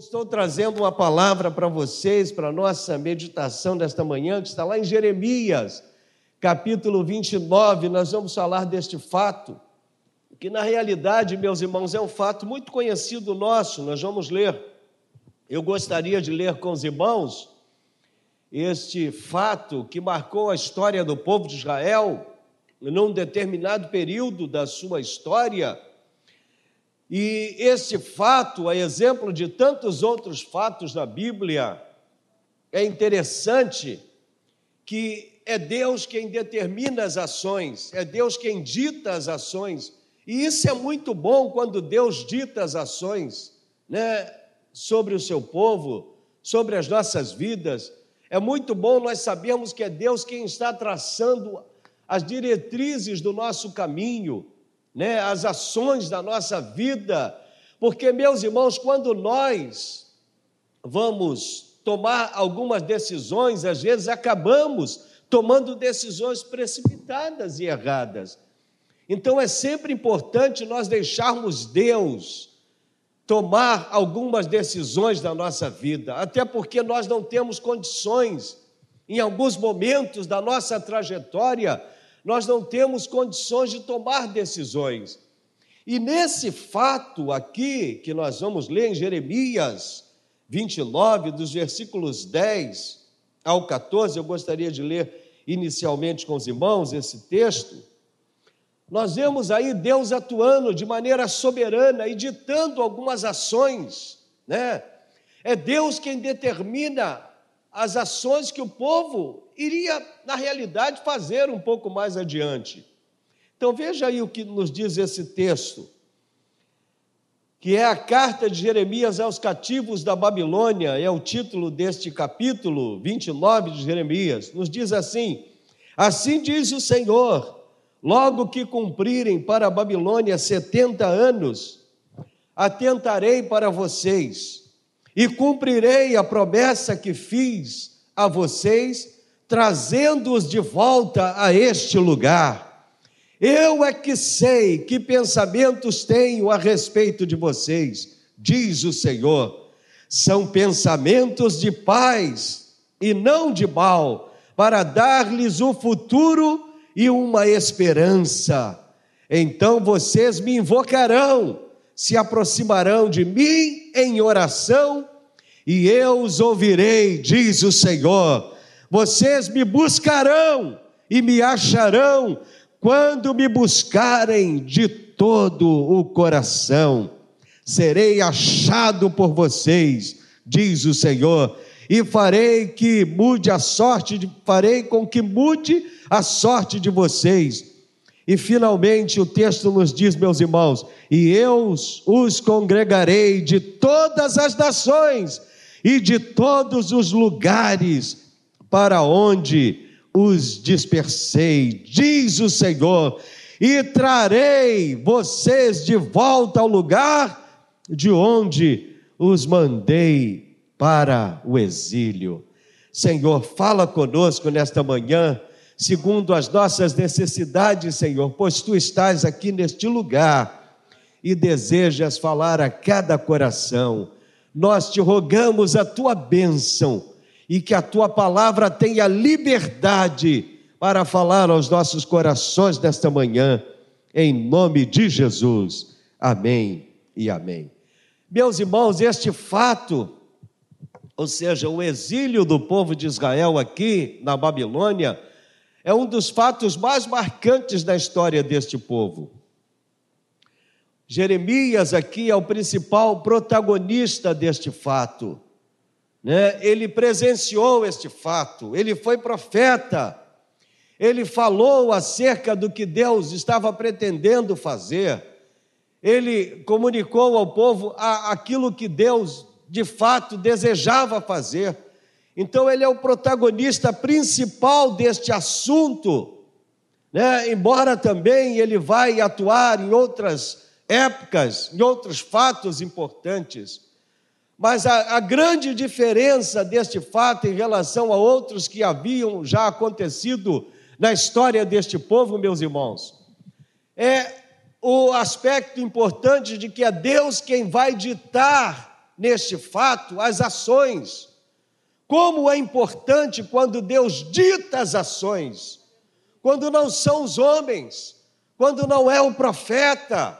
estou trazendo uma palavra para vocês, para a nossa meditação desta manhã, que está lá em Jeremias, capítulo 29. Nós vamos falar deste fato, que na realidade, meus irmãos, é um fato muito conhecido nosso. Nós vamos ler. Eu gostaria de ler com os irmãos este fato que marcou a história do povo de Israel num determinado período da sua história e esse fato, a exemplo de tantos outros fatos na Bíblia, é interessante que é Deus quem determina as ações, é Deus quem dita as ações. E isso é muito bom quando Deus dita as ações, né, sobre o seu povo, sobre as nossas vidas. É muito bom nós sabermos que é Deus quem está traçando as diretrizes do nosso caminho né, as ações da nossa vida, porque, meus irmãos, quando nós vamos tomar algumas decisões, às vezes acabamos tomando decisões precipitadas e erradas. Então é sempre importante nós deixarmos Deus tomar algumas decisões da nossa vida, até porque nós não temos condições, em alguns momentos da nossa trajetória, nós não temos condições de tomar decisões. E nesse fato aqui, que nós vamos ler em Jeremias 29, dos versículos 10 ao 14, eu gostaria de ler inicialmente com os irmãos esse texto. Nós vemos aí Deus atuando de maneira soberana e ditando algumas ações, né? É Deus quem determina as ações que o povo iria, na realidade, fazer um pouco mais adiante. Então veja aí o que nos diz esse texto, que é a carta de Jeremias aos cativos da Babilônia, é o título deste capítulo 29 de Jeremias. Nos diz assim: Assim diz o Senhor, logo que cumprirem para a Babilônia setenta anos, atentarei para vocês e cumprirei a promessa que fiz a vocês, trazendo-os de volta a este lugar. Eu é que sei que pensamentos tenho a respeito de vocês, diz o Senhor. São pensamentos de paz e não de mal, para dar-lhes o um futuro e uma esperança. Então vocês me invocarão, se aproximarão de mim em oração e eu os ouvirei, diz o Senhor. Vocês me buscarão e me acharão quando me buscarem de todo o coração. Serei achado por vocês, diz o Senhor, e farei que mude a sorte, de, farei com que mude a sorte de vocês. E finalmente o texto nos diz, meus irmãos, e eu os congregarei de todas as nações e de todos os lugares para onde os dispersei, diz o Senhor, e trarei vocês de volta ao lugar de onde os mandei para o exílio. Senhor, fala conosco nesta manhã, segundo as nossas necessidades, Senhor, pois tu estás aqui neste lugar e desejas falar a cada coração nós te rogamos a tua bênção e que a tua palavra tenha liberdade para falar aos nossos corações nesta manhã, em nome de Jesus. Amém e amém. Meus irmãos, este fato, ou seja, o exílio do povo de Israel aqui na Babilônia, é um dos fatos mais marcantes da história deste povo. Jeremias aqui é o principal protagonista deste fato. Né? Ele presenciou este fato, ele foi profeta, ele falou acerca do que Deus estava pretendendo fazer, ele comunicou ao povo aquilo que Deus de fato desejava fazer. Então, ele é o protagonista principal deste assunto, né? embora também ele vai atuar em outras épocas, em outros fatos importantes. Mas a, a, grande diferença deste fato em relação a outros que haviam já acontecido na história deste povo, meus irmãos, é o aspecto importante de que é Deus quem vai ditar neste fato as ações. Como é importante quando Deus dita as ações, quando não são os homens, quando não é o profeta,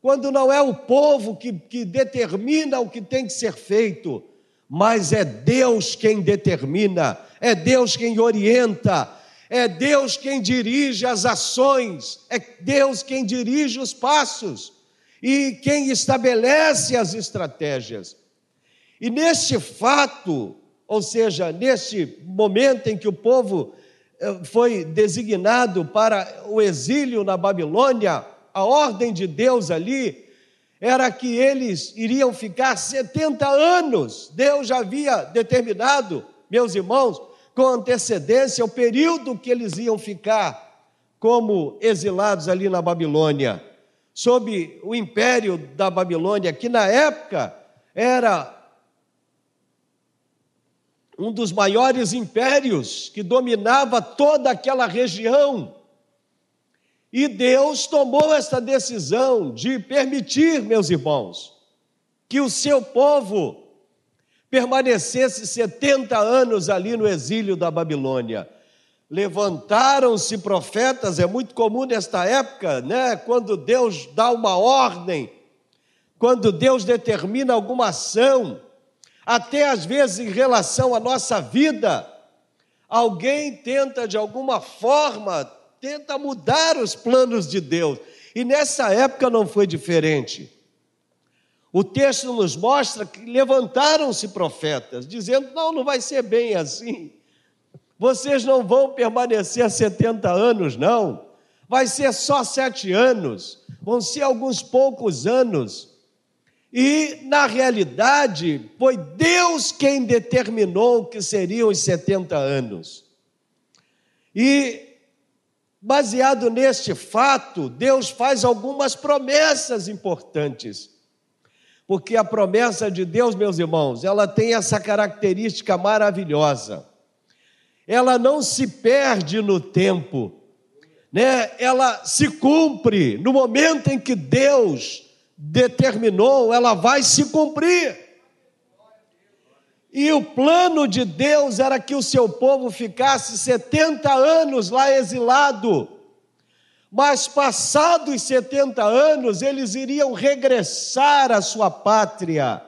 quando não é o povo que, que determina o que tem que ser feito, mas é Deus quem determina, é Deus quem orienta, é Deus quem dirige as ações, é Deus quem dirige os passos e quem estabelece as estratégias. E neste fato, ou seja, neste momento em que o povo eh, foi designado para o exílio na Babilônia, a ordem de Deus ali era que eles iriam ficar 70 anos. Deus já havia determinado, meus irmãos, com antecedência o período que eles iam ficar como exilados ali na Babilônia, sob o império da Babilônia, que na época era um dos maiores impérios que dominava toda aquela região. E Deus tomou esta decisão de permitir, meus irmãos, que o seu povo permanecesse 70 anos ali no exílio da Babilônia. Levantaram-se profetas, é muito comum nesta época, né? Quando Deus dá uma ordem, quando Deus determina alguma ação, até às vezes em relação à nossa vida, alguém tenta de alguma forma tenta mudar os planos de Deus. E nessa época não foi diferente. O texto nos mostra que levantaram-se profetas, dizendo: não, não vai ser bem assim. Vocês não vão permanecer 70 anos, não. Vai ser só sete anos, vão ser alguns poucos anos. E, na realidade, foi Deus quem determinou que seriam os 70 anos. E Baseado neste fato, Deus faz algumas promessas importantes. Porque a promessa de Deus, meus irmãos, ela tem essa característica maravilhosa. Ela não se perde no tempo, né? Ela se cumpre no momento em que Deus determinou, ela vai se cumprir. E o plano de Deus era que o seu povo ficasse 70 anos lá exilado. Mas passados 70 anos, eles iriam regressar à sua pátria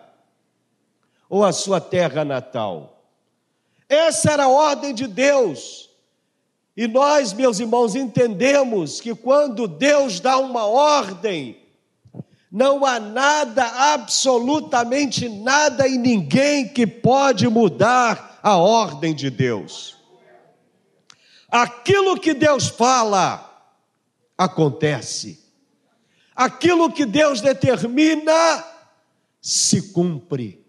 ou à sua terra natal. Essa era a ordem de Deus. E nós, meus irmãos, entendemos que quando Deus dá uma ordem, não há nada, absolutamente nada e ninguém que pode mudar a ordem de Deus. Aquilo que Deus fala, acontece. Aquilo que Deus determina, se cumpre.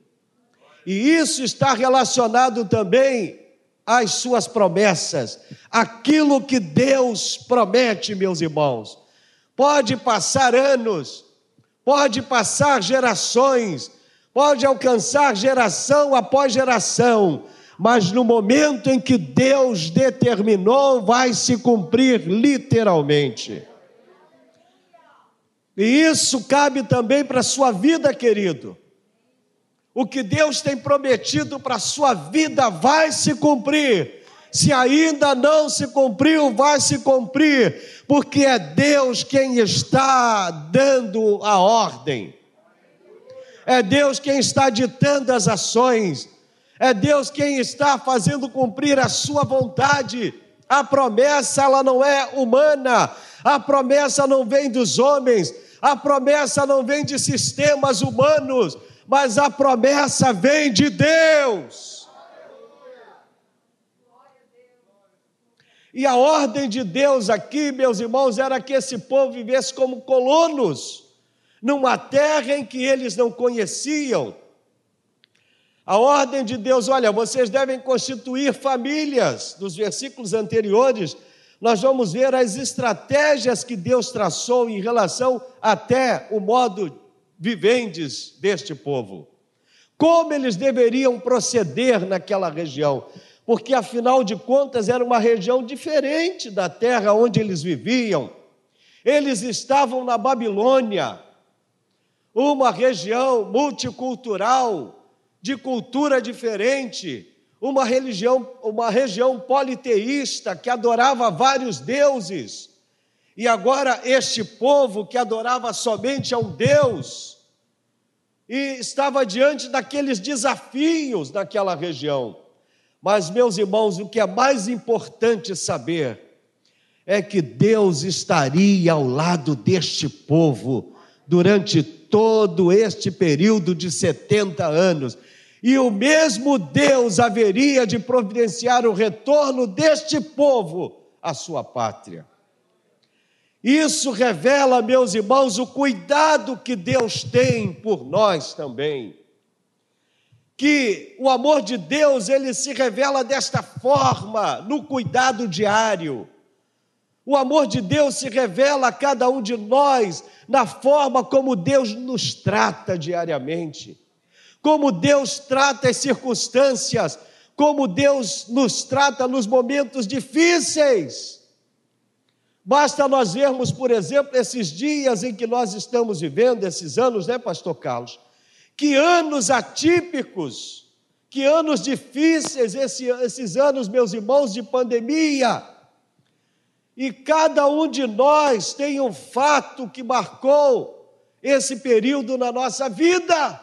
E isso está relacionado também às suas promessas. Aquilo que Deus promete, meus irmãos. Pode passar anos, pode passar gerações, pode alcançar geração após geração, mas no momento em que Deus determinou, vai se cumprir literalmente. E isso cabe também para a sua vida, querido. O que Deus tem prometido para a sua vida vai se cumprir. Se ainda não se cumpriu, vai se cumprir, porque é Deus quem está dando a ordem. É Deus quem está ditando as ações. É Deus quem está fazendo cumprir a sua vontade. A promessa ela não é humana. A promessa não vem dos homens. A promessa não vem de sistemas humanos, mas a promessa vem de Deus. E a ordem de Deus aqui, meus irmãos, era que esse povo vivesse como colonos, numa terra em que eles não conheciam. A ordem de Deus, olha, vocês devem constituir famílias. Nos versículos anteriores, nós vamos ver as estratégias que Deus traçou em relação até o modo vivendes deste povo. Como eles deveriam proceder naquela região porque afinal de contas era uma região diferente da terra onde eles viviam. Eles estavam na Babilônia, uma região multicultural, de cultura diferente, uma religião, uma região politeísta que adorava vários deuses. E agora este povo que adorava somente a um Deus e estava diante daqueles desafios naquela região. Mas meus irmãos, o que é mais importante saber é que Deus estaria ao lado deste povo durante todo este período de 70 anos. E o mesmo Deus haveria de providenciar o retorno deste povo à sua pátria. Isso revela, meus irmãos, o cuidado que Deus tem por nós também. Que o amor de Deus, ele se revela desta forma, no cuidado diário. O amor de Deus se revela a cada um de nós na forma como Deus nos trata diariamente como Deus trata as circunstâncias, como Deus nos trata nos momentos difíceis. Basta nós vermos, por exemplo, esses dias em que nós estamos vivendo, esses anos, né, Pastor Carlos? Que anos atípicos, que anos difíceis, esse, esses anos, meus irmãos, de pandemia. E cada um de nós tem um fato que marcou esse período na nossa vida.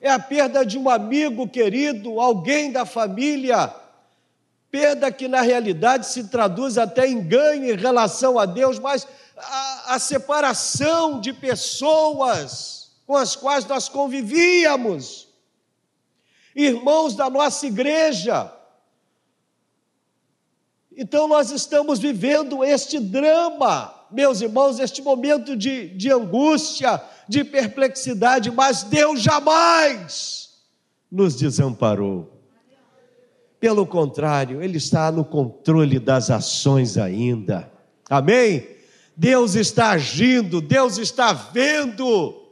É a perda de um amigo querido, alguém da família, perda que na realidade se traduz até em ganho em relação a Deus, mas a, a separação de pessoas com as quais nós convivíamos, irmãos da nossa igreja. Então nós estamos vivendo este drama, meus irmãos, este momento de, de angústia, de perplexidade, mas Deus jamais nos desamparou. Pelo contrário, Ele está no controle das ações ainda. Amém? Deus está agindo, Deus está vendo,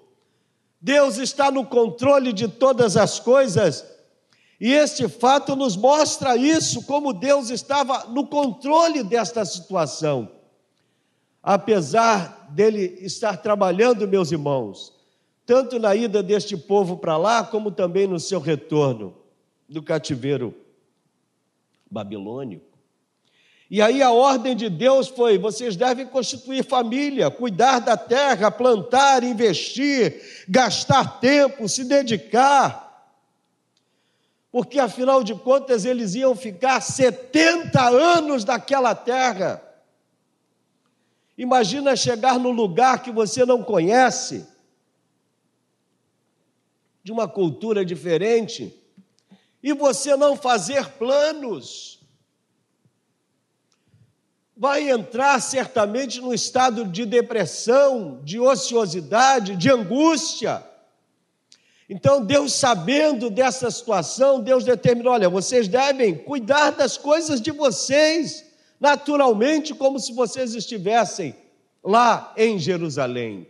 Deus está no controle de todas as coisas. E este fato nos mostra isso, como Deus estava no controle desta situação apesar dele estar trabalhando, meus irmãos, tanto na ida deste povo para lá, como também no seu retorno do cativeiro babilônico. E aí a ordem de Deus foi: vocês devem constituir família, cuidar da terra, plantar, investir, gastar tempo, se dedicar. Porque afinal de contas eles iam ficar 70 anos naquela terra. Imagina chegar num lugar que você não conhece, de uma cultura diferente, e você não fazer planos. Vai entrar certamente num estado de depressão, de ociosidade, de angústia. Então, Deus, sabendo dessa situação, Deus determinou: olha, vocês devem cuidar das coisas de vocês naturalmente como se vocês estivessem lá em Jerusalém,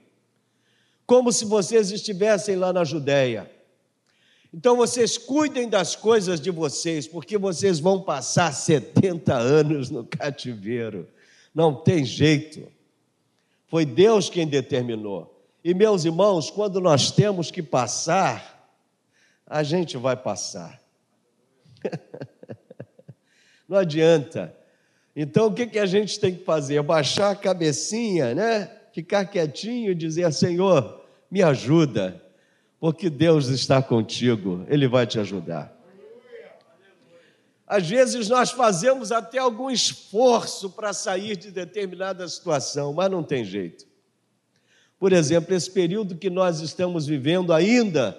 como se vocês estivessem lá na Judéia. Então vocês cuidem das coisas de vocês, porque vocês vão passar 70 anos no cativeiro. Não tem jeito. Foi Deus quem determinou. E meus irmãos, quando nós temos que passar, a gente vai passar. Não adianta então, o que, a gente tem que fazer? Baixar a cabecinha, né? Ficar quietinho e dizer: Senhor, me ajuda, porque Deus está contigo, Ele vai te ajudar. Às vezes nós fazemos até algum esforço para sair de determinada situação, mas não tem jeito. Por exemplo, esse período que nós estamos vivendo ainda,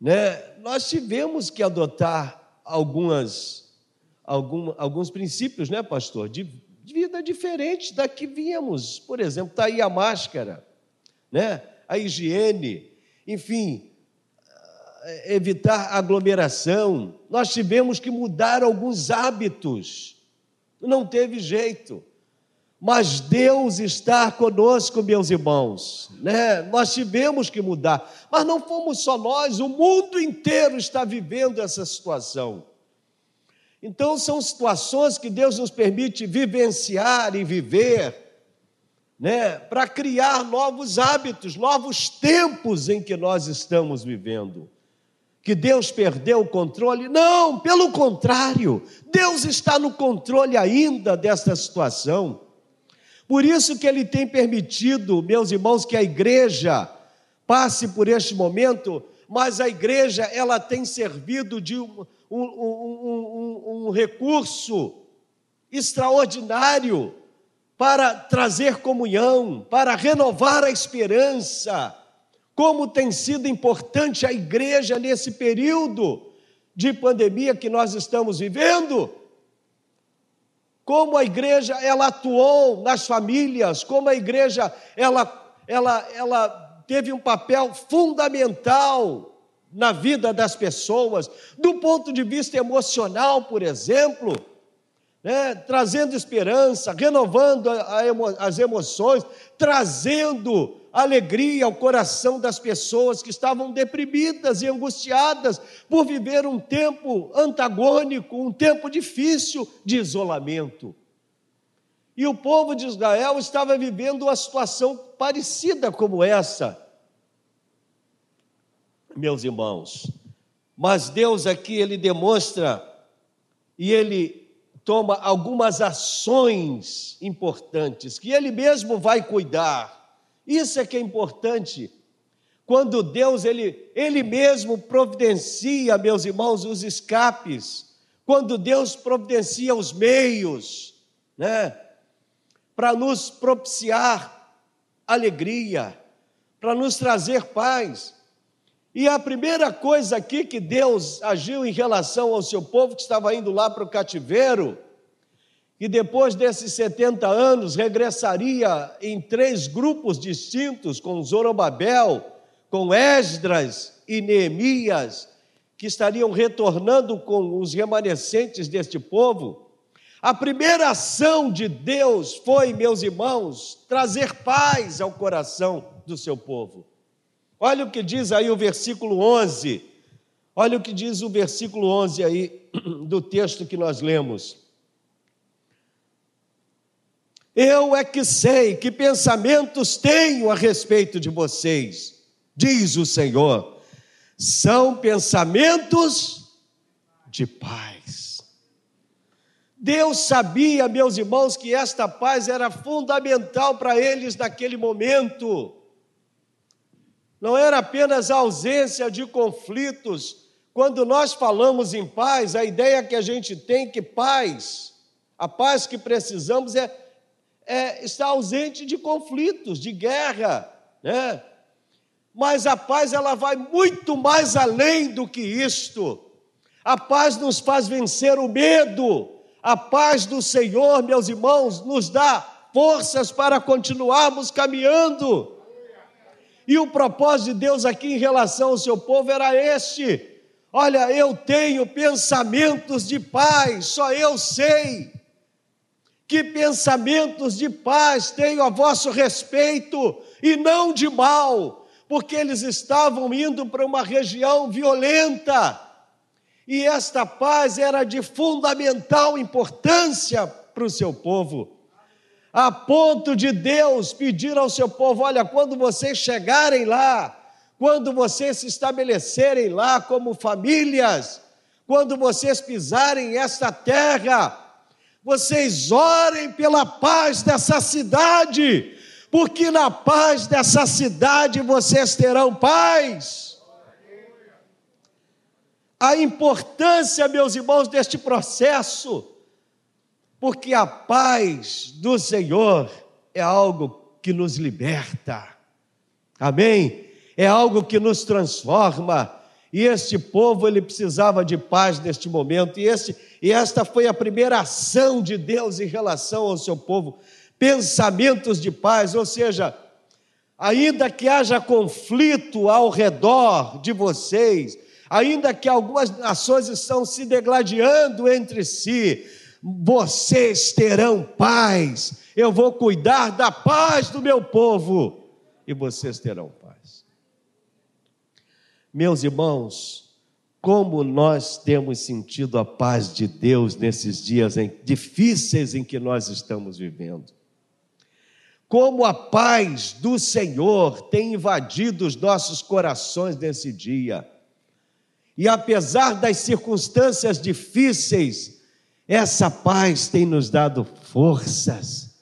né, nós tivemos que adotar algumas algum, alguns princípios, né, pastor, de, de vida diferente da que vínhamos. Por exemplo, está aí a máscara, né, a higiene, enfim, evitar aglomeração. Nós tivemos que mudar alguns hábitos, não teve jeito. Mas Deus está conosco, meus irmãos, né? Nós tivemos que mudar, mas não fomos só nós, o mundo inteiro está vivendo essa situação. Então, são situações que Deus nos permite vivenciar e viver né, para criar novos hábitos, novos tempos em que nós estamos vivendo. Que Deus perdeu o controle? Não, pelo contrário, Deus está no controle ainda desta situação. Por isso que Ele tem permitido, meus irmãos, que a igreja passe por este momento, mas a igreja ela tem servido de um, um, um, um recurso extraordinário para trazer comunhão, para renovar a esperança. Como tem sido importante a igreja nesse período de pandemia que nós estamos vivendo. Como a igreja ela atuou nas famílias, como a igreja ela ela ela teve um papel fundamental na vida das pessoas, do ponto de vista emocional, por exemplo né, trazendo esperança, renovando emo, as emoções, trazendo alegria ao coração das pessoas que estavam deprimidas e angustiadas por viver um tempo antagônico, um tempo difícil de isolamento. E o povo de Israel estava vivendo uma situação parecida como essa. Meus irmãos, mas Deus aqui ele demonstra e ele toma algumas ações importantes que ele mesmo vai cuidar. Isso é que é importante. Quando Deus ele, ele mesmo providencia, meus irmãos, os escapes, quando Deus providencia os meios, né, para nos propiciar alegria, para nos trazer paz. E a primeira coisa aqui que Deus agiu em relação ao seu povo que estava indo lá para o cativeiro, e depois desses 70 anos regressaria em três grupos distintos, com Zorobabel, com Esdras e Neemias, que estariam retornando com os remanescentes deste povo. A primeira ação de Deus foi, meus irmãos, trazer paz ao coração do seu povo. Olha o que diz aí o versículo 11. Olha o que diz o versículo 11 aí do texto que nós lemos. Eu é que sei que pensamentos tenho a respeito de vocês, diz o Senhor. São pensamentos de paz. Deus sabia, meus irmãos, que esta paz era fundamental para eles naquele momento não era apenas a ausência de conflitos. Quando nós falamos em paz, a ideia que a gente tem que paz, a paz que precisamos é, é estar ausente de conflitos, de guerra, né? Mas a paz ela vai muito mais além do que isto. A paz nos faz vencer o medo. A paz do Senhor, meus irmãos, nos dá forças para continuarmos caminhando. E o propósito de Deus aqui em relação ao seu povo era este: olha, eu tenho pensamentos de paz, só eu sei. Que pensamentos de paz tenho a vosso respeito e não de mal, porque eles estavam indo para uma região violenta. E esta paz era de fundamental importância para o seu povo a ponto de Deus pedir ao seu povo: olha, quando vocês chegarem lá, quando vocês se estabelecerem lá como famílias, quando vocês pisarem esta terra, vocês orem pela paz dessa cidade, porque na paz dessa cidade vocês terão paz. A importância, meus irmãos, deste processo porque a paz do Senhor é algo que nos liberta, amém? É algo que nos transforma. E este povo ele precisava de paz neste momento, e, este, e esta foi a primeira ação de Deus em relação ao seu povo pensamentos de paz, ou seja, ainda que haja conflito ao redor de vocês, ainda que algumas nações estão se degladiando entre si, vocês terão paz. Eu vou cuidar da paz do meu povo e vocês terão paz. Meus irmãos, como nós temos sentido a paz de Deus nesses dias em, difíceis em que nós estamos vivendo. como a paz do Senhor tem invadido os nossos corações nesse dia. E apesar das circunstâncias difíceis, essa paz tem nos dado forças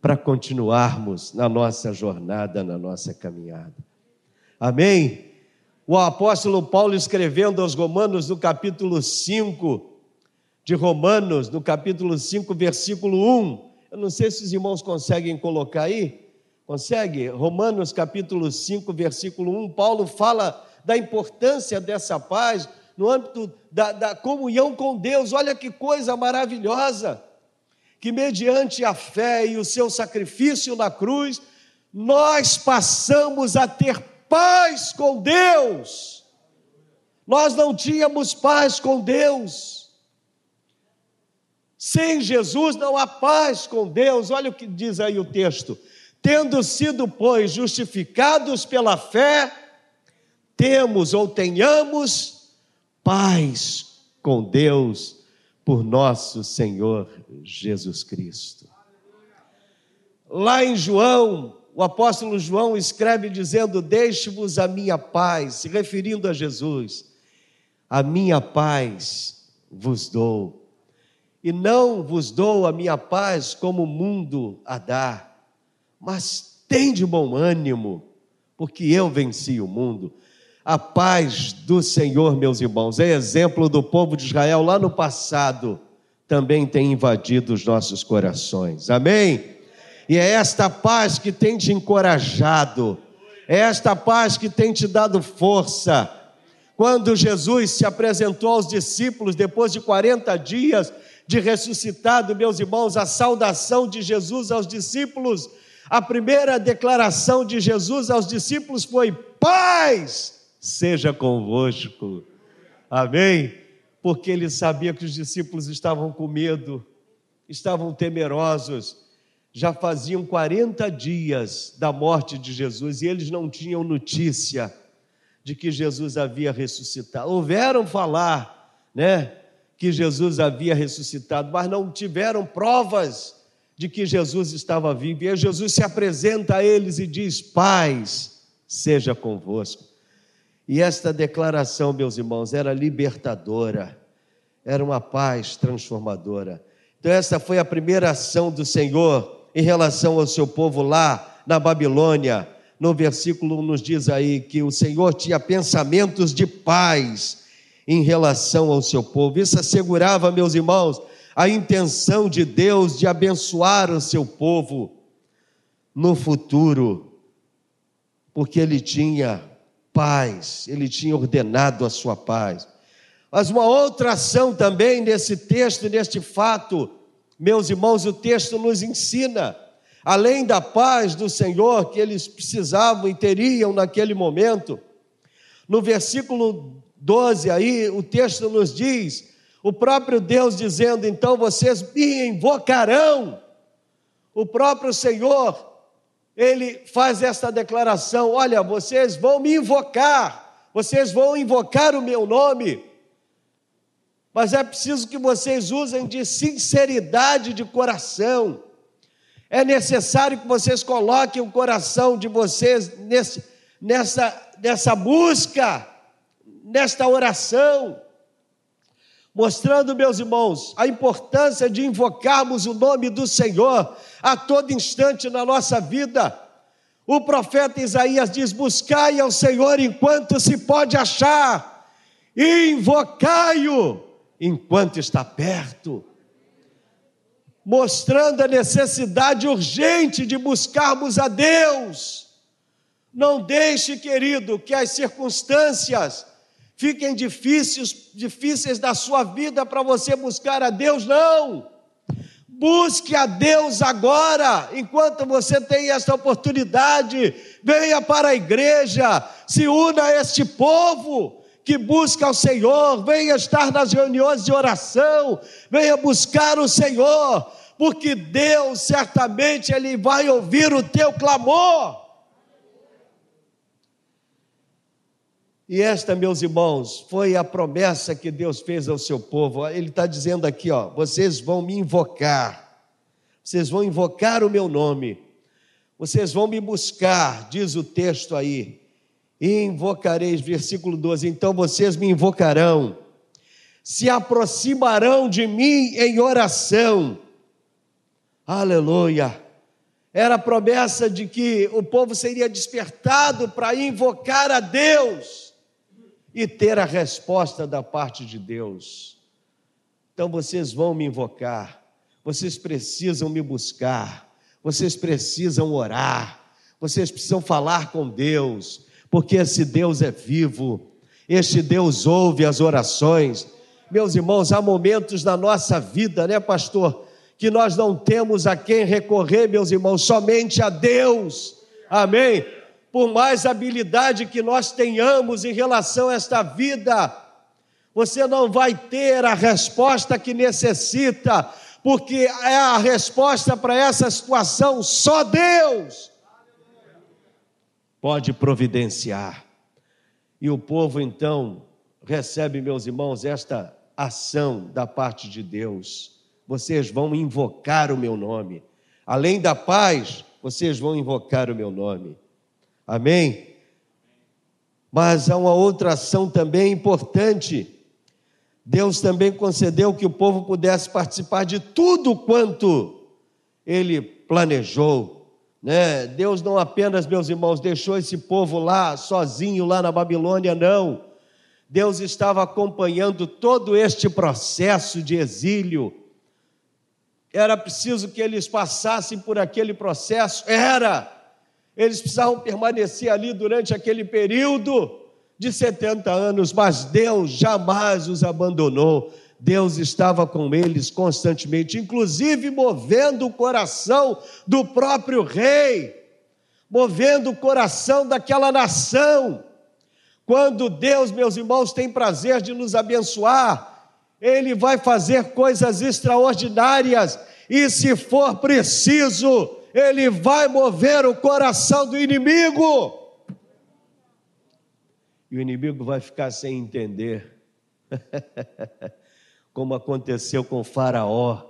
para continuarmos na nossa jornada, na nossa caminhada. Amém? O apóstolo Paulo escrevendo aos Romanos no capítulo 5 de Romanos, no capítulo 5, versículo 1. Eu não sei se os irmãos conseguem colocar aí. Consegue? Romanos capítulo 5, versículo 1. Paulo fala da importância dessa paz no âmbito da, da comunhão com Deus. Olha que coisa maravilhosa! Que mediante a fé e o seu sacrifício na cruz, nós passamos a ter paz com Deus. Nós não tínhamos paz com Deus. Sem Jesus não há paz com Deus. Olha o que diz aí o texto. Tendo sido, pois, justificados pela fé, temos ou tenhamos paz com Deus por nosso Senhor Jesus Cristo. Lá em João, o apóstolo João escreve dizendo: Deixe-vos a minha paz, se referindo a Jesus. A minha paz vos dou. E não vos dou a minha paz como o mundo a dá, mas tem de bom ânimo, porque eu venci o mundo. A paz do Senhor, meus irmãos, é exemplo do povo de Israel lá no passado, também tem invadido os nossos corações. Amém? E é esta paz que tem te encorajado, é esta paz que tem te dado força. Quando Jesus se apresentou aos discípulos depois de 40 dias de ressuscitado, meus irmãos, a saudação de Jesus aos discípulos, a primeira declaração de Jesus aos discípulos foi: Paz seja convosco. Amém? Porque ele sabia que os discípulos estavam com medo, estavam temerosos já faziam 40 dias da morte de Jesus e eles não tinham notícia de que Jesus havia ressuscitado. Houveram falar, né, que Jesus havia ressuscitado, mas não tiveram provas de que Jesus estava vivo. E Jesus se apresenta a eles e diz: Paz seja convosco. E esta declaração, meus irmãos, era libertadora, era uma paz transformadora. Então, essa foi a primeira ação do Senhor em relação ao seu povo lá na Babilônia. No versículo nos diz aí que o Senhor tinha pensamentos de paz em relação ao seu povo. Isso assegurava, meus irmãos, a intenção de Deus de abençoar o seu povo no futuro, porque ele tinha paz, ele tinha ordenado a sua paz. Mas uma outra ação também nesse texto, neste fato, meus irmãos, o texto nos ensina, além da paz do Senhor que eles precisavam e teriam naquele momento, no versículo 12 aí, o texto nos diz, o próprio Deus dizendo: então vocês me invocarão. O próprio Senhor, ele faz esta declaração: olha, vocês vão me invocar, vocês vão invocar o meu nome mas é preciso que vocês usem de sinceridade de coração. É necessário que vocês coloquem o coração de vocês nesse, nessa, nessa busca, nesta oração, mostrando, meus irmãos, a importância de invocarmos o nome do Senhor a todo instante na nossa vida. O profeta Isaías diz: Buscai ao Senhor enquanto se pode achar, invocai-o enquanto está perto, mostrando a necessidade urgente de buscarmos a Deus. Não deixe, querido, que as circunstâncias fiquem difíceis, difíceis da sua vida para você buscar a Deus, não. Busque a Deus agora, enquanto você tem esta oportunidade. Venha para a igreja, se una a este povo que busca o Senhor, venha estar nas reuniões de oração, venha buscar o Senhor, porque Deus certamente ele vai ouvir o teu clamor. E esta, meus irmãos, foi a promessa que Deus fez ao seu povo. Ele está dizendo aqui, ó, vocês vão me invocar, vocês vão invocar o meu nome, Vocês vão me buscar, diz o texto aí. Invocareis, versículo 12. Então vocês me invocarão, se aproximarão de mim em oração. Aleluia. Era a promessa de que o povo seria despertado para invocar a Deus e ter a resposta da parte de Deus. Então vocês vão me invocar, vocês precisam me buscar vocês precisam orar, vocês precisam falar com Deus, porque esse Deus é vivo, este Deus ouve as orações. Meus irmãos, há momentos na nossa vida, né, pastor, que nós não temos a quem recorrer, meus irmãos, somente a Deus. Amém? Por mais habilidade que nós tenhamos em relação a esta vida, você não vai ter a resposta que necessita, porque é a resposta para essa situação só Deus pode providenciar. E o povo então recebe, meus irmãos, esta ação da parte de Deus. Vocês vão invocar o meu nome. Além da paz, vocês vão invocar o meu nome. Amém? Mas há uma outra ação também importante Deus também concedeu que o povo pudesse participar de tudo quanto ele planejou. Né? Deus não apenas, meus irmãos, deixou esse povo lá sozinho, lá na Babilônia, não. Deus estava acompanhando todo este processo de exílio. Era preciso que eles passassem por aquele processo? Era. Eles precisavam permanecer ali durante aquele período de 70 anos, mas Deus jamais os abandonou. Deus estava com eles constantemente, inclusive movendo o coração do próprio rei, movendo o coração daquela nação. Quando Deus, meus irmãos, tem prazer de nos abençoar, Ele vai fazer coisas extraordinárias, e se for preciso, Ele vai mover o coração do inimigo e o inimigo vai ficar sem entender. Como aconteceu com Faraó.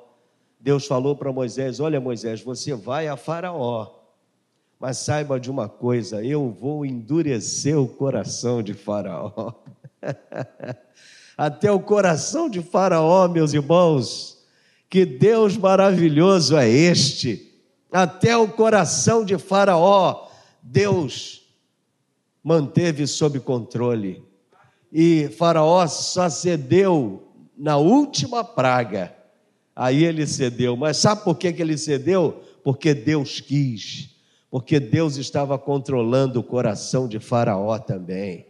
Deus falou para Moisés: Olha, Moisés, você vai a Faraó, mas saiba de uma coisa: eu vou endurecer o coração de Faraó. Até o coração de Faraó, meus irmãos, que Deus maravilhoso é este. Até o coração de Faraó, Deus manteve sob controle. E Faraó só cedeu na última praga. Aí ele cedeu. Mas sabe por que, que ele cedeu? Porque Deus quis. Porque Deus estava controlando o coração de Faraó também.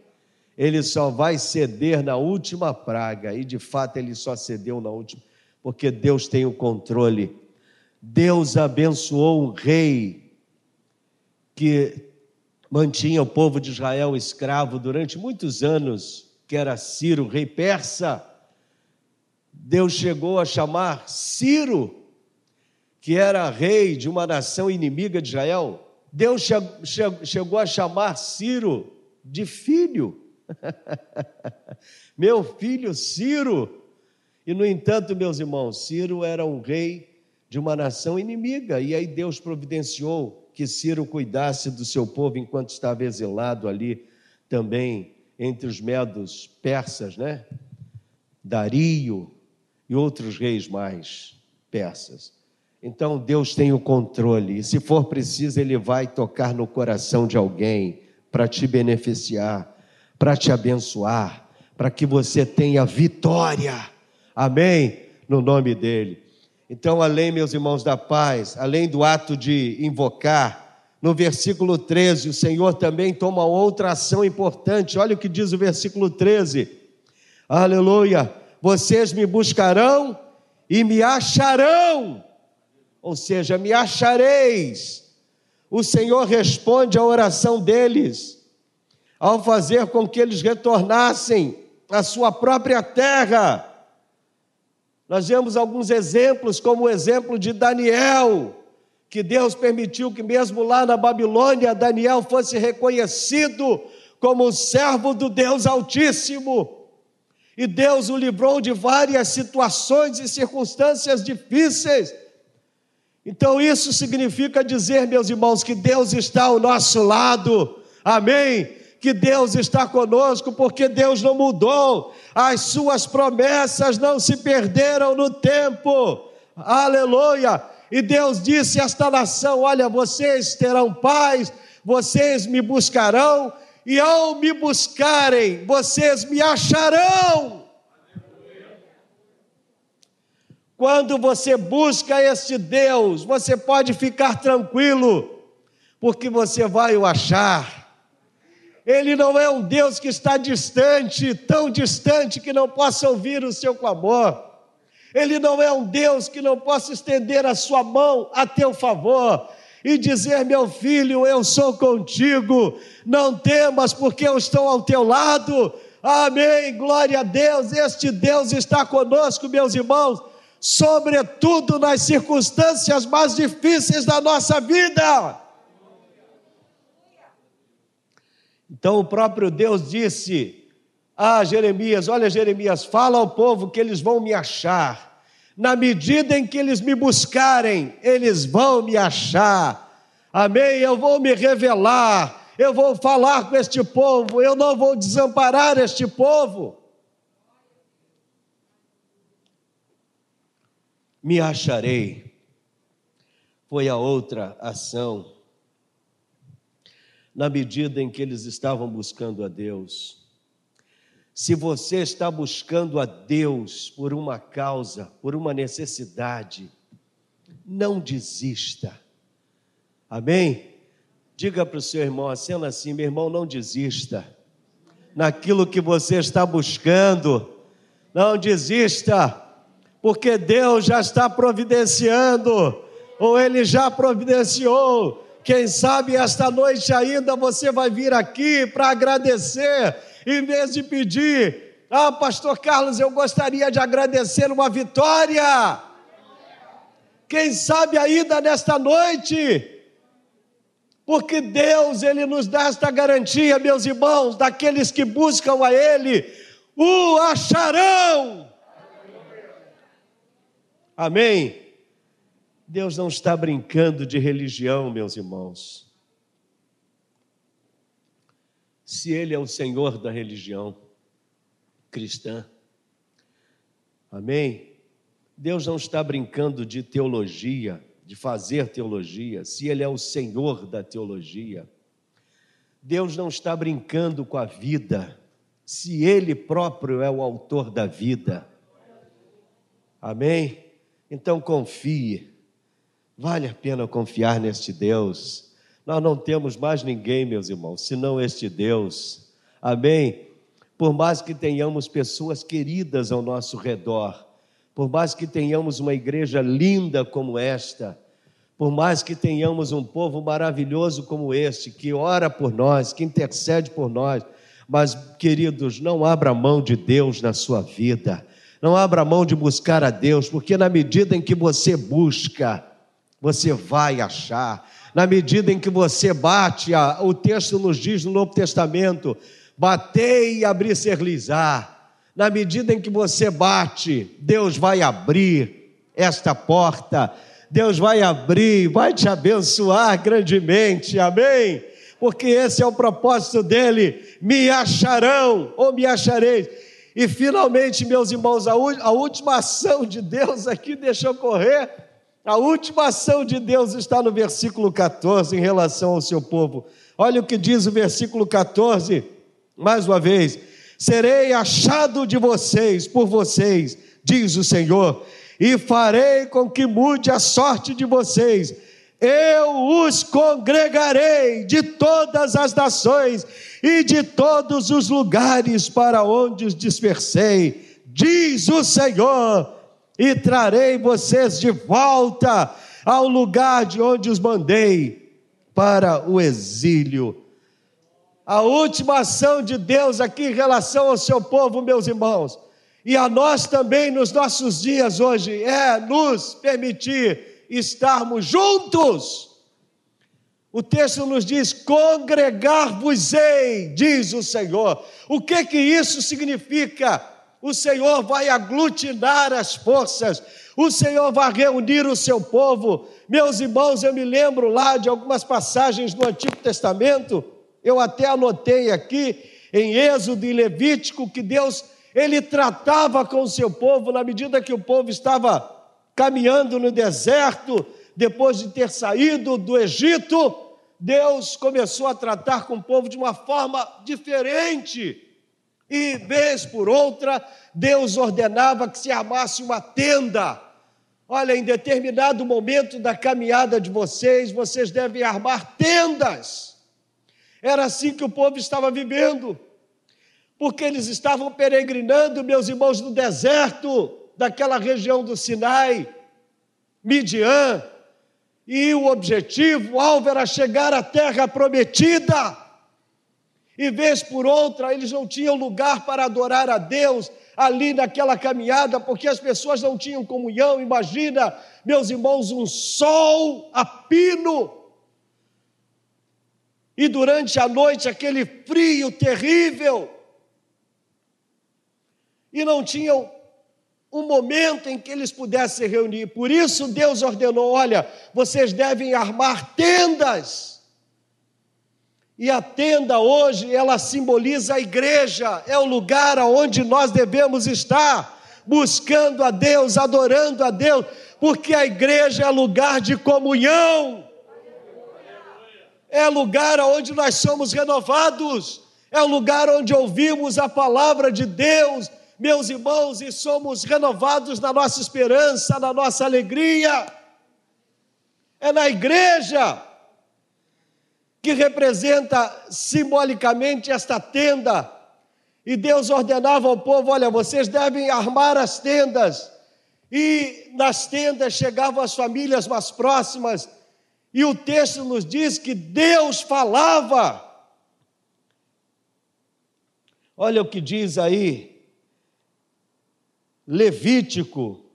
Ele só vai ceder na última praga. E de fato ele só cedeu na última. Porque Deus tem o controle. Deus abençoou um rei que mantinha o povo de Israel escravo durante muitos anos, que era Ciro, rei persa. Deus chegou a chamar Ciro, que era rei de uma nação inimiga de Israel, Deus chegou a chamar Ciro de filho. Meu filho Ciro. E, no entanto, meus irmãos, Ciro era um rei de uma nação inimiga, e aí Deus providenciou que Ciro cuidasse do seu povo enquanto estava exilado ali também entre os medos persas, né? Dario e outros reis mais persas. Então Deus tem o controle, e se for preciso, Ele vai tocar no coração de alguém para te beneficiar, para te abençoar, para que você tenha vitória. Amém? No nome dEle. Então, além, meus irmãos, da paz, além do ato de invocar, no versículo 13, o Senhor também toma outra ação importante. Olha o que diz o versículo 13. Aleluia! Vocês me buscarão e me acharão, ou seja, me achareis. O Senhor responde à oração deles, ao fazer com que eles retornassem à sua própria terra nós vemos alguns exemplos, como o exemplo de Daniel, que Deus permitiu que, mesmo lá na Babilônia, Daniel fosse reconhecido como servo do Deus Altíssimo. E Deus o livrou de várias situações e circunstâncias difíceis. Então, isso significa dizer, meus irmãos, que Deus está ao nosso lado, amém? Que Deus está conosco, porque Deus não mudou, as suas promessas não se perderam no tempo, aleluia. E Deus disse a esta nação: Olha, vocês terão paz, vocês me buscarão, e ao me buscarem, vocês me acharão. Quando você busca este Deus, você pode ficar tranquilo, porque você vai o achar. Ele não é um Deus que está distante, tão distante que não possa ouvir o seu clamor. Ele não é um Deus que não possa estender a sua mão a teu favor e dizer: Meu filho, eu sou contigo, não temas, porque eu estou ao teu lado. Amém, glória a Deus. Este Deus está conosco, meus irmãos, sobretudo nas circunstâncias mais difíceis da nossa vida. Então o próprio Deus disse a Jeremias: Olha, Jeremias, fala ao povo que eles vão me achar. Na medida em que eles me buscarem, eles vão me achar. Amém? Eu vou me revelar, eu vou falar com este povo, eu não vou desamparar este povo. me acharei. Foi a outra ação. Na medida em que eles estavam buscando a Deus. Se você está buscando a Deus por uma causa, por uma necessidade, não desista. Amém? Diga para o seu irmão, acena assim, meu irmão, não desista. Naquilo que você está buscando, não desista porque Deus já está providenciando, ou Ele já providenciou. Quem sabe esta noite ainda você vai vir aqui para agradecer, em vez de pedir, ah, Pastor Carlos, eu gostaria de agradecer uma vitória. Quem sabe ainda nesta noite, porque Deus, Ele nos dá esta garantia, meus irmãos, daqueles que buscam a Ele, o acharão. Amém? Deus não está brincando de religião, meus irmãos. Se Ele é o Senhor da religião cristã, amém? Deus não está brincando de teologia, de fazer teologia, se Ele é o Senhor da teologia. Deus não está brincando com a vida, se Ele próprio é o autor da vida. Amém? Então confie. Vale a pena confiar neste Deus. Nós não temos mais ninguém, meus irmãos, senão este Deus. Amém? Por mais que tenhamos pessoas queridas ao nosso redor, por mais que tenhamos uma igreja linda como esta, por mais que tenhamos um povo maravilhoso como este, que ora por nós, que intercede por nós, mas, queridos, não abra mão de Deus na sua vida. Não abra mão de buscar a Deus, porque na medida em que você busca, você vai achar. Na medida em que você bate, o texto nos diz no Novo Testamento: batei e abri ser lisar. Na medida em que você bate, Deus vai abrir esta porta, Deus vai abrir, vai te abençoar grandemente, amém? Porque esse é o propósito dele: me acharão ou me achareis e finalmente, meus irmãos, a, a última ação de Deus aqui deixou correr. A última ação de Deus está no versículo 14 em relação ao seu povo. Olha o que diz o versículo 14, mais uma vez: Serei achado de vocês, por vocês, diz o Senhor, e farei com que mude a sorte de vocês. Eu os congregarei de todas as nações e de todos os lugares para onde os dispersei, diz o Senhor, e trarei vocês de volta ao lugar de onde os mandei para o exílio. A última ação de Deus aqui em relação ao seu povo, meus irmãos, e a nós também nos nossos dias hoje, é nos permitir estarmos juntos. O texto nos diz: congregar-vos-ei, diz o Senhor. O que que isso significa? O Senhor vai aglutinar as forças, o Senhor vai reunir o seu povo. Meus irmãos, eu me lembro lá de algumas passagens do Antigo Testamento, eu até anotei aqui em Êxodo e Levítico que Deus ele tratava com o seu povo na medida que o povo estava caminhando no deserto, depois de ter saído do Egito, Deus começou a tratar com o povo de uma forma diferente. E vez por outra, Deus ordenava que se armasse uma tenda. Olha, em determinado momento da caminhada de vocês, vocês devem armar tendas. Era assim que o povo estava vivendo, porque eles estavam peregrinando, meus irmãos, no deserto daquela região do Sinai, Midian, e o objetivo, o alvo era chegar à terra prometida. E vez por outra, eles não tinham lugar para adorar a Deus ali naquela caminhada, porque as pessoas não tinham comunhão. Imagina, meus irmãos, um sol a pino. E durante a noite, aquele frio terrível. E não tinham um momento em que eles pudessem se reunir. Por isso Deus ordenou: olha, vocês devem armar tendas. E a tenda hoje, ela simboliza a igreja, é o lugar aonde nós devemos estar, buscando a Deus, adorando a Deus, porque a igreja é lugar de comunhão. É lugar onde nós somos renovados, é o lugar onde ouvimos a palavra de Deus, meus irmãos, e somos renovados na nossa esperança, na nossa alegria. É na igreja que representa simbolicamente esta tenda. E Deus ordenava ao povo: olha, vocês devem armar as tendas. E nas tendas chegavam as famílias mais próximas, e o texto nos diz que Deus falava. Olha o que diz aí, Levítico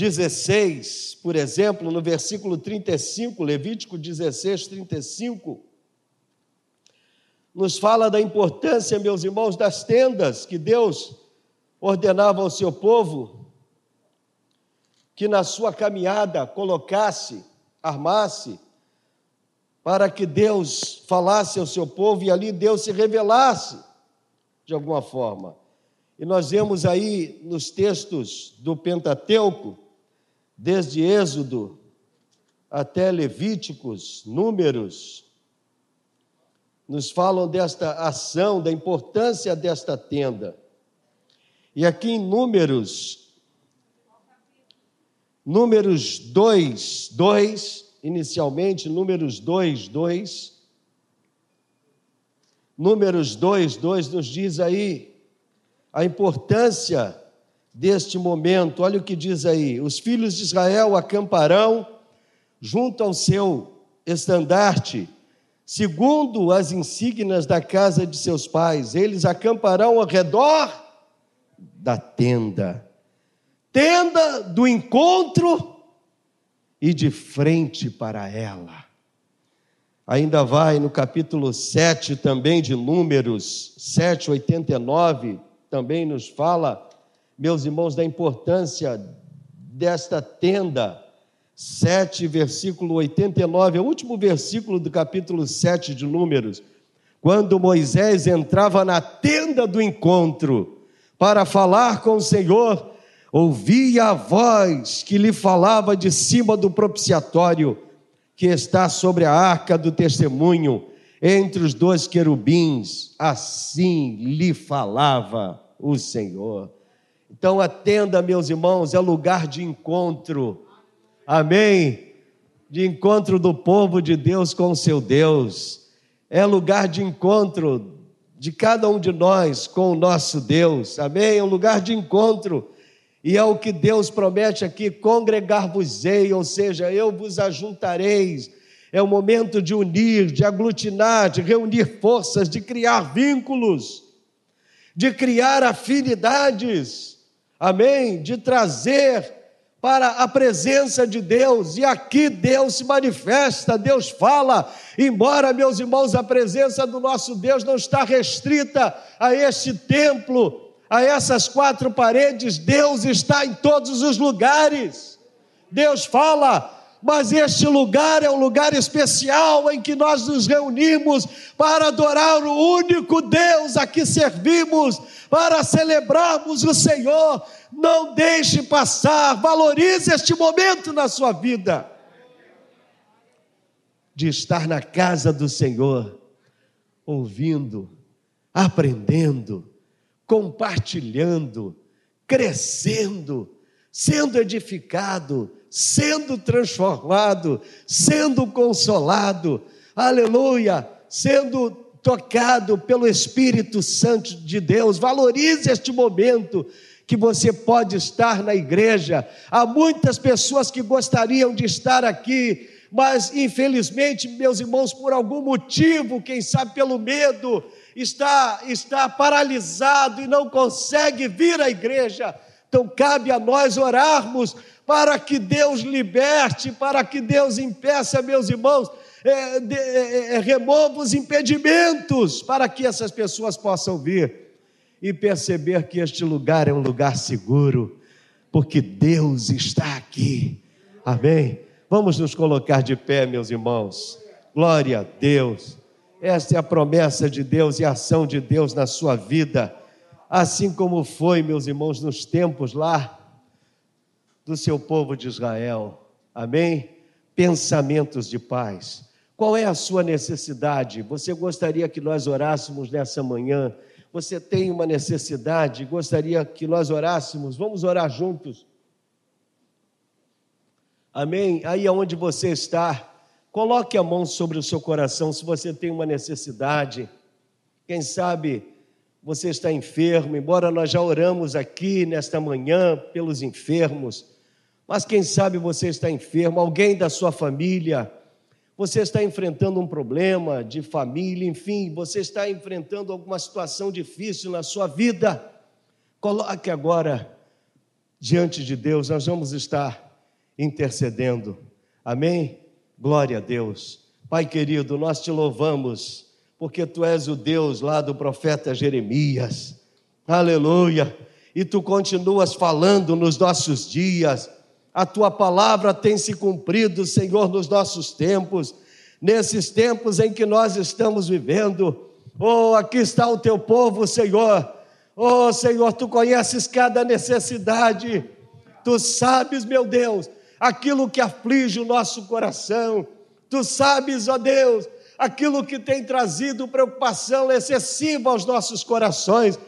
16, por exemplo, no versículo 35, Levítico 16, 35, nos fala da importância, meus irmãos, das tendas que Deus ordenava ao seu povo que na sua caminhada colocasse, armasse, para que Deus falasse ao seu povo e ali Deus se revelasse de alguma forma. E nós vemos aí nos textos do Pentateuco, desde Êxodo até Levíticos, Números, nos falam desta ação, da importância desta tenda. E aqui em Números, Números 2, 2, inicialmente, Números 2, 2. Números 2, 2 nos diz aí a importância deste momento. Olha o que diz aí: os filhos de Israel acamparão junto ao seu estandarte, segundo as insígnias da casa de seus pais. Eles acamparão ao redor da tenda, tenda do encontro e de frente para ela. Ainda vai no capítulo 7 também de Números, 7, 89 também nos fala, meus irmãos, da importância desta tenda. 7, versículo 89, é o último versículo do capítulo 7 de Números. Quando Moisés entrava na tenda do encontro para falar com o Senhor, ouvia a voz que lhe falava de cima do propiciatório que está sobre a arca do testemunho entre os dois querubins, assim lhe falava o Senhor. Então, a tenda, meus irmãos, é lugar de encontro, amém? De encontro do povo de Deus com o seu Deus, é lugar de encontro de cada um de nós com o nosso Deus, amém? É um lugar de encontro. E é o que Deus promete aqui: congregar-vos-ei, ou seja, eu vos ajuntareis é o momento de unir, de aglutinar, de reunir forças, de criar vínculos, de criar afinidades, amém? De trazer para a presença de Deus, e aqui Deus se manifesta, Deus fala, embora, meus irmãos, a presença do nosso Deus não está restrita a este templo, a essas quatro paredes, Deus está em todos os lugares. Deus fala, mas este lugar é um lugar especial em que nós nos reunimos para adorar o único Deus a que servimos, para celebrarmos o Senhor. Não deixe passar, valorize este momento na sua vida de estar na casa do Senhor, ouvindo, aprendendo, compartilhando, crescendo, sendo edificado, sendo transformado, sendo consolado, aleluia, sendo tocado pelo Espírito Santo de Deus. Valorize este momento que você pode estar na igreja. Há muitas pessoas que gostariam de estar aqui, mas infelizmente, meus irmãos, por algum motivo, quem sabe pelo medo, está, está paralisado e não consegue vir à igreja. Então, cabe a nós orarmos para que Deus liberte, para que Deus impeça, meus irmãos, é, de, é, é, remova os impedimentos para que essas pessoas possam vir e perceber que este lugar é um lugar seguro, porque Deus está aqui. Amém? Vamos nos colocar de pé, meus irmãos. Glória a Deus. Esta é a promessa de Deus e a ação de Deus na sua vida, assim como foi, meus irmãos, nos tempos lá do seu povo de Israel. Amém? Pensamentos de paz. Qual é a sua necessidade? Você gostaria que nós orássemos nessa manhã? Você tem uma necessidade? Gostaria que nós orássemos? Vamos orar juntos. Amém? Aí aonde você está, Coloque a mão sobre o seu coração se você tem uma necessidade. Quem sabe você está enfermo, embora nós já oramos aqui nesta manhã pelos enfermos, mas quem sabe você está enfermo, alguém da sua família, você está enfrentando um problema de família, enfim, você está enfrentando alguma situação difícil na sua vida. Coloque agora diante de Deus, nós vamos estar intercedendo. Amém? Glória a Deus. Pai querido, nós te louvamos, porque tu és o Deus lá do profeta Jeremias. Aleluia. E tu continuas falando nos nossos dias. A tua palavra tem se cumprido, Senhor, nos nossos tempos, nesses tempos em que nós estamos vivendo. Oh, aqui está o teu povo, Senhor. Oh, Senhor, tu conheces cada necessidade. Tu sabes, meu Deus, aquilo que aflige o nosso coração. Tu sabes, ó Deus, aquilo que tem trazido preocupação excessiva aos nossos corações.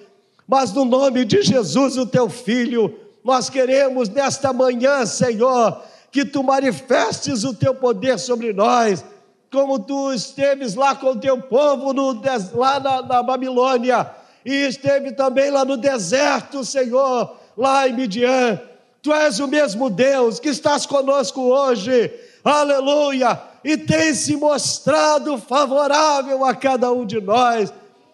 Mas no nome de Jesus, o teu filho, nós queremos nesta manhã, Senhor, que tu manifestes o teu poder sobre nós, como tu esteves lá com o teu povo no, lá na, na Babilônia, e esteve também lá no deserto, Senhor, lá em Midian Tu és o mesmo Deus que estás conosco hoje, aleluia, e tem se mostrado favorável a cada um de nós,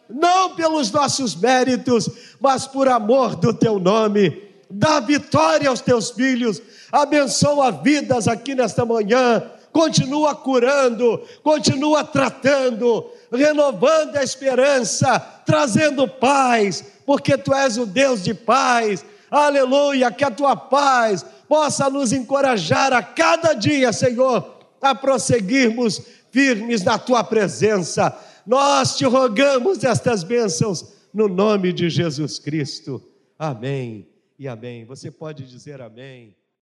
não pelos nossos méritos, mas por amor do teu nome. Dá vitória aos teus filhos, abençoa vidas aqui nesta manhã, continua curando, continua tratando, renovando a esperança, trazendo paz, porque tu és o Deus de paz aleluia, que a tua paz possa nos encorajar a cada dia, Senhor, a prosseguirmos firmes na tua presença. Nós te rogamos estas bênçãos no nome de Jesus Cristo. Amém e amém. Você pode dizer amém.